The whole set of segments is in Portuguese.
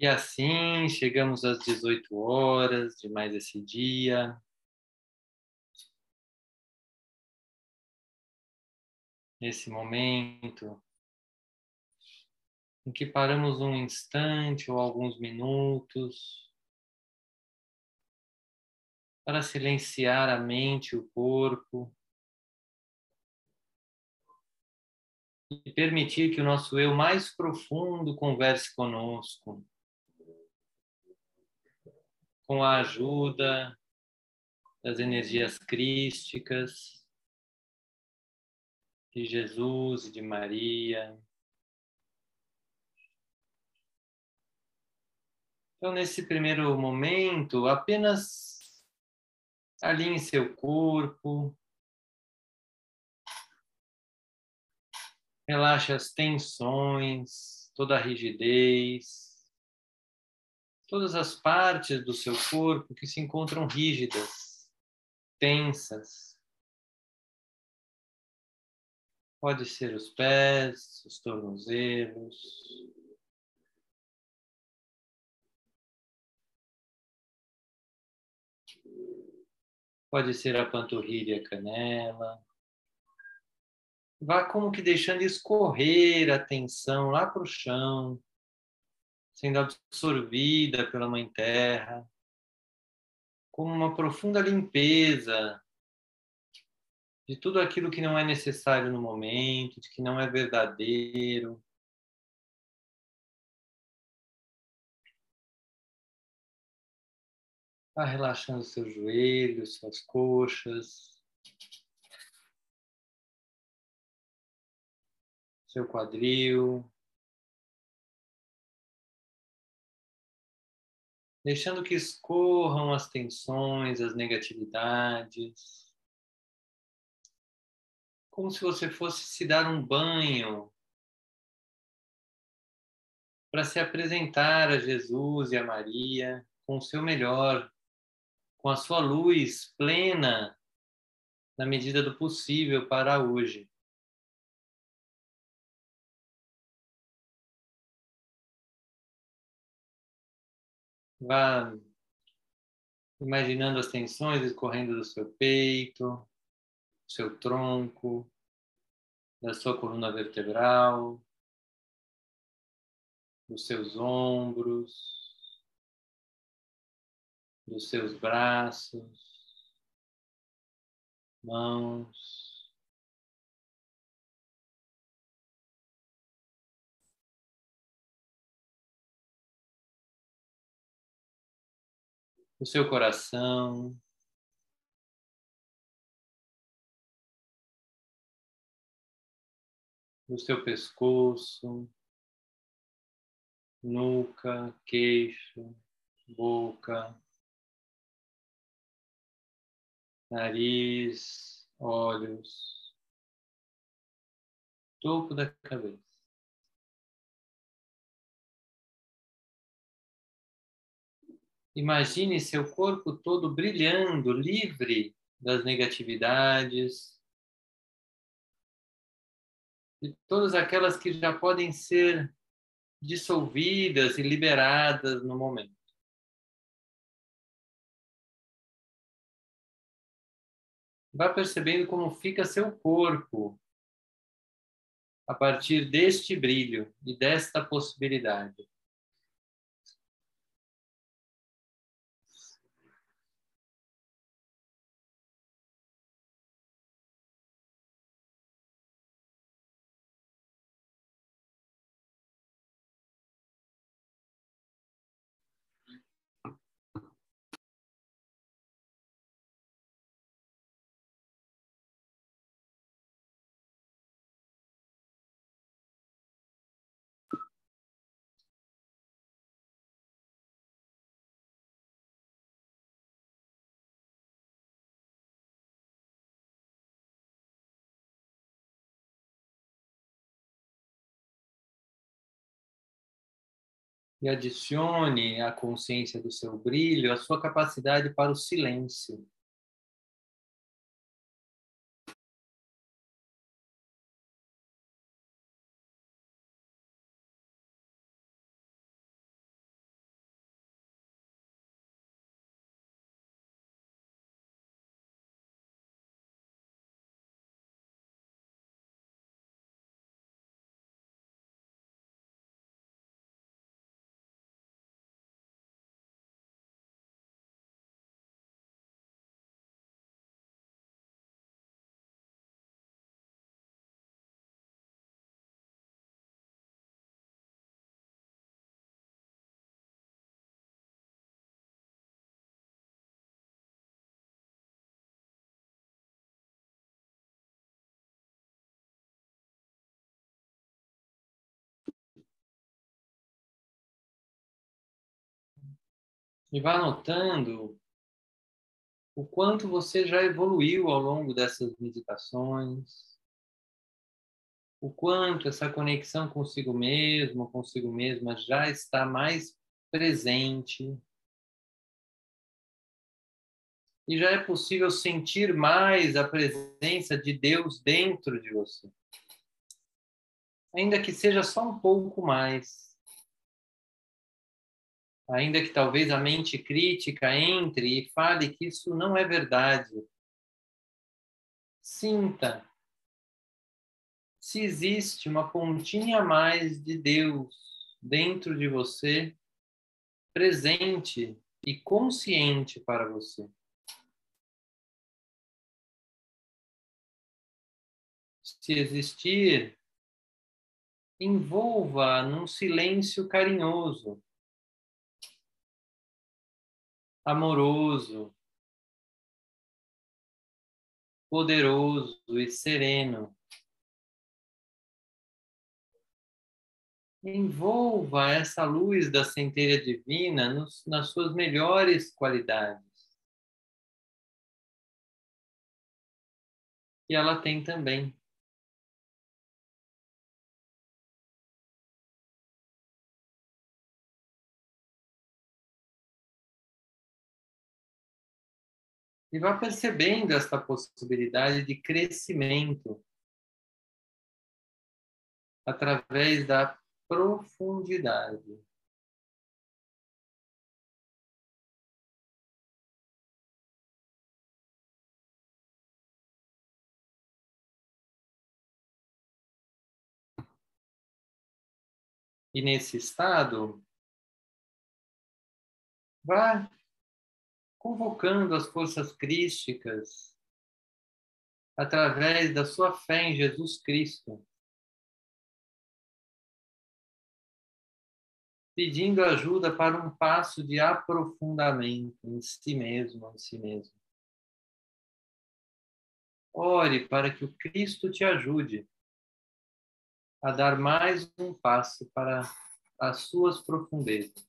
E assim chegamos às 18 horas de mais esse dia. Nesse momento em que paramos um instante ou alguns minutos para silenciar a mente e o corpo e permitir que o nosso eu mais profundo converse conosco com a ajuda das energias crísticas de Jesus e de Maria. Então, nesse primeiro momento, apenas alinhe seu corpo, relaxe as tensões, toda a rigidez todas as partes do seu corpo que se encontram rígidas, tensas. Pode ser os pés, os tornozelos. Pode ser a panturrilha e a canela. Vá como que deixando escorrer a tensão lá para o chão sendo absorvida pela Mãe Terra, como uma profunda limpeza de tudo aquilo que não é necessário no momento, de que não é verdadeiro. Vá relaxando seus joelhos, suas coxas, seu quadril. Deixando que escorram as tensões, as negatividades, como se você fosse se dar um banho para se apresentar a Jesus e a Maria com o seu melhor, com a sua luz plena, na medida do possível para hoje. Vá imaginando as tensões escorrendo do seu peito, do seu tronco, da sua coluna vertebral, dos seus ombros, dos seus braços, mãos. O seu coração. No seu pescoço, nuca, queixo, boca, nariz, olhos, topo da cabeça. Imagine seu corpo todo brilhando, livre das negatividades, de todas aquelas que já podem ser dissolvidas e liberadas no momento. Vá percebendo como fica seu corpo a partir deste brilho e desta possibilidade. E adicione à consciência do seu brilho a sua capacidade para o silêncio. E vá notando o quanto você já evoluiu ao longo dessas meditações, o quanto essa conexão consigo mesmo, consigo mesma já está mais presente. E já é possível sentir mais a presença de Deus dentro de você. Ainda que seja só um pouco mais. Ainda que talvez a mente crítica entre e fale que isso não é verdade. Sinta se existe uma pontinha a mais de Deus dentro de você, presente e consciente para você. Se existir, envolva num silêncio carinhoso, amoroso, poderoso e sereno. envolva essa luz da centelha divina nos, nas suas melhores qualidades. Que ela tem também. E vá percebendo esta possibilidade de crescimento através da profundidade. E nesse estado, vá convocando as forças crísticas através da sua fé em Jesus Cristo. pedindo ajuda para um passo de aprofundamento em si mesmo, em si mesmo. Ore para que o Cristo te ajude a dar mais um passo para as suas profundezas.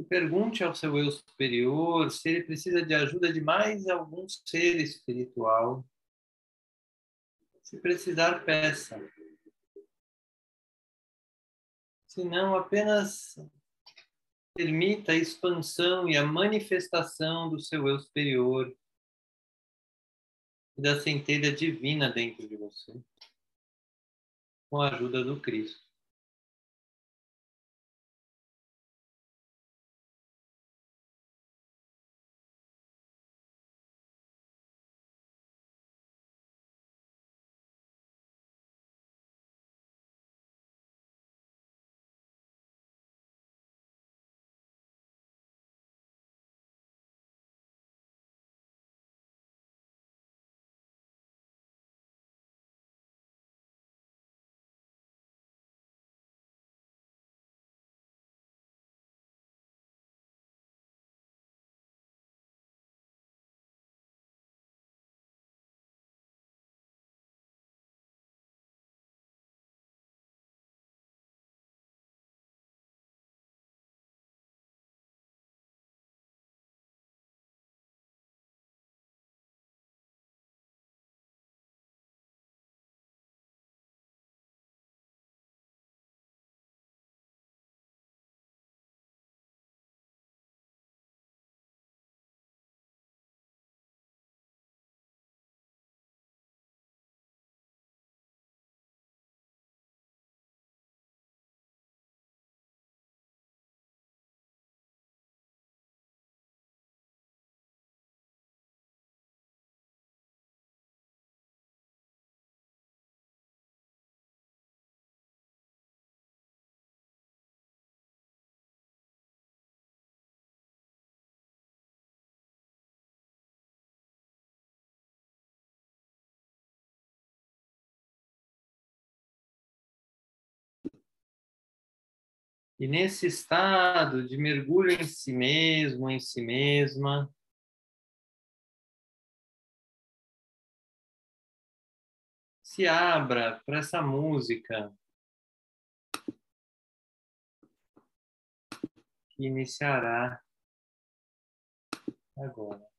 E pergunte ao seu eu superior se ele precisa de ajuda de mais algum ser espiritual. Se precisar, peça. Se não, apenas permita a expansão e a manifestação do seu eu superior e da centelha divina dentro de você, com a ajuda do Cristo. E nesse estado de mergulho em si mesmo, em si mesma, se abra para essa música que iniciará agora.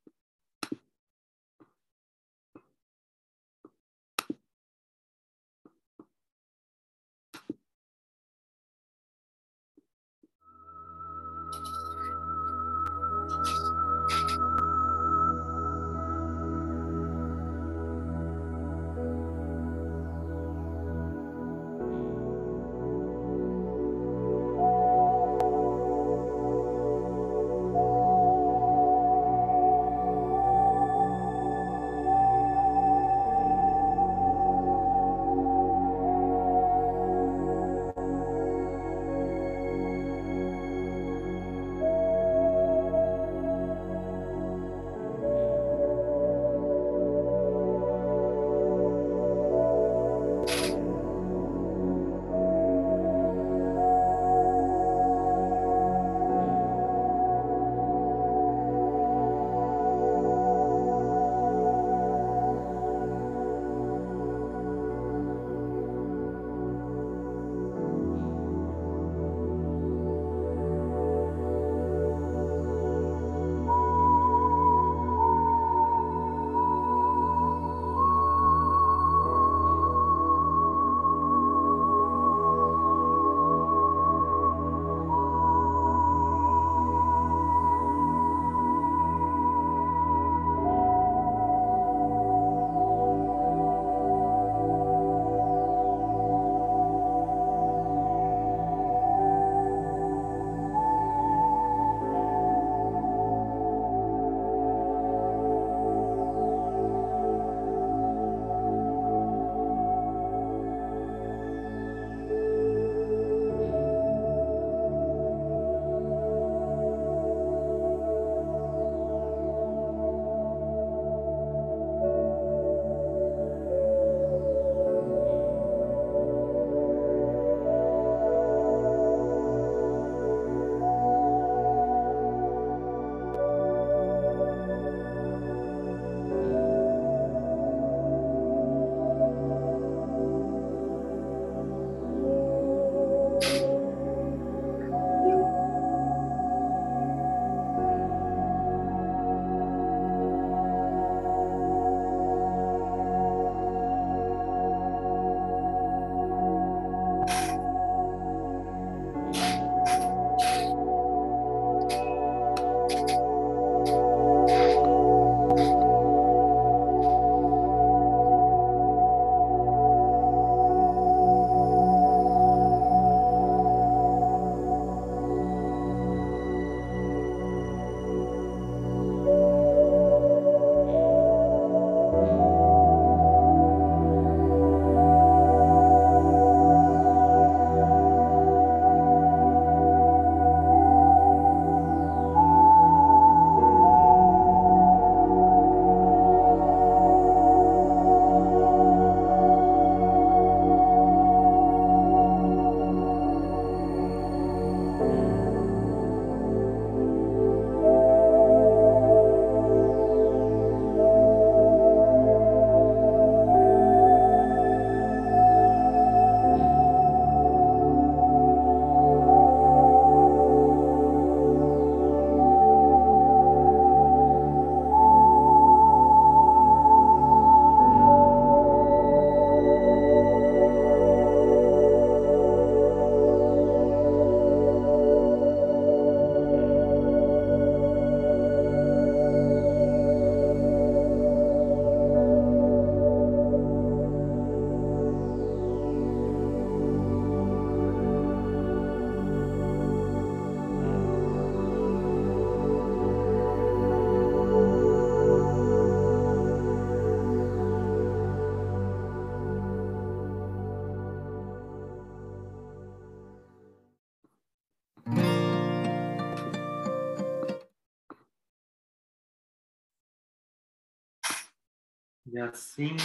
E assim,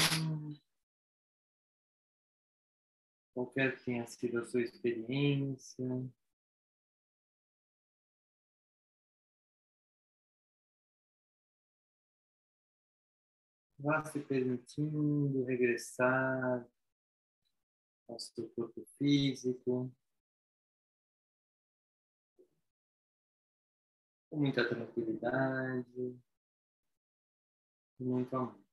qualquer que tenha sido a sua experiência, vá se permitindo regressar ao seu corpo físico. Com muita tranquilidade muito amor.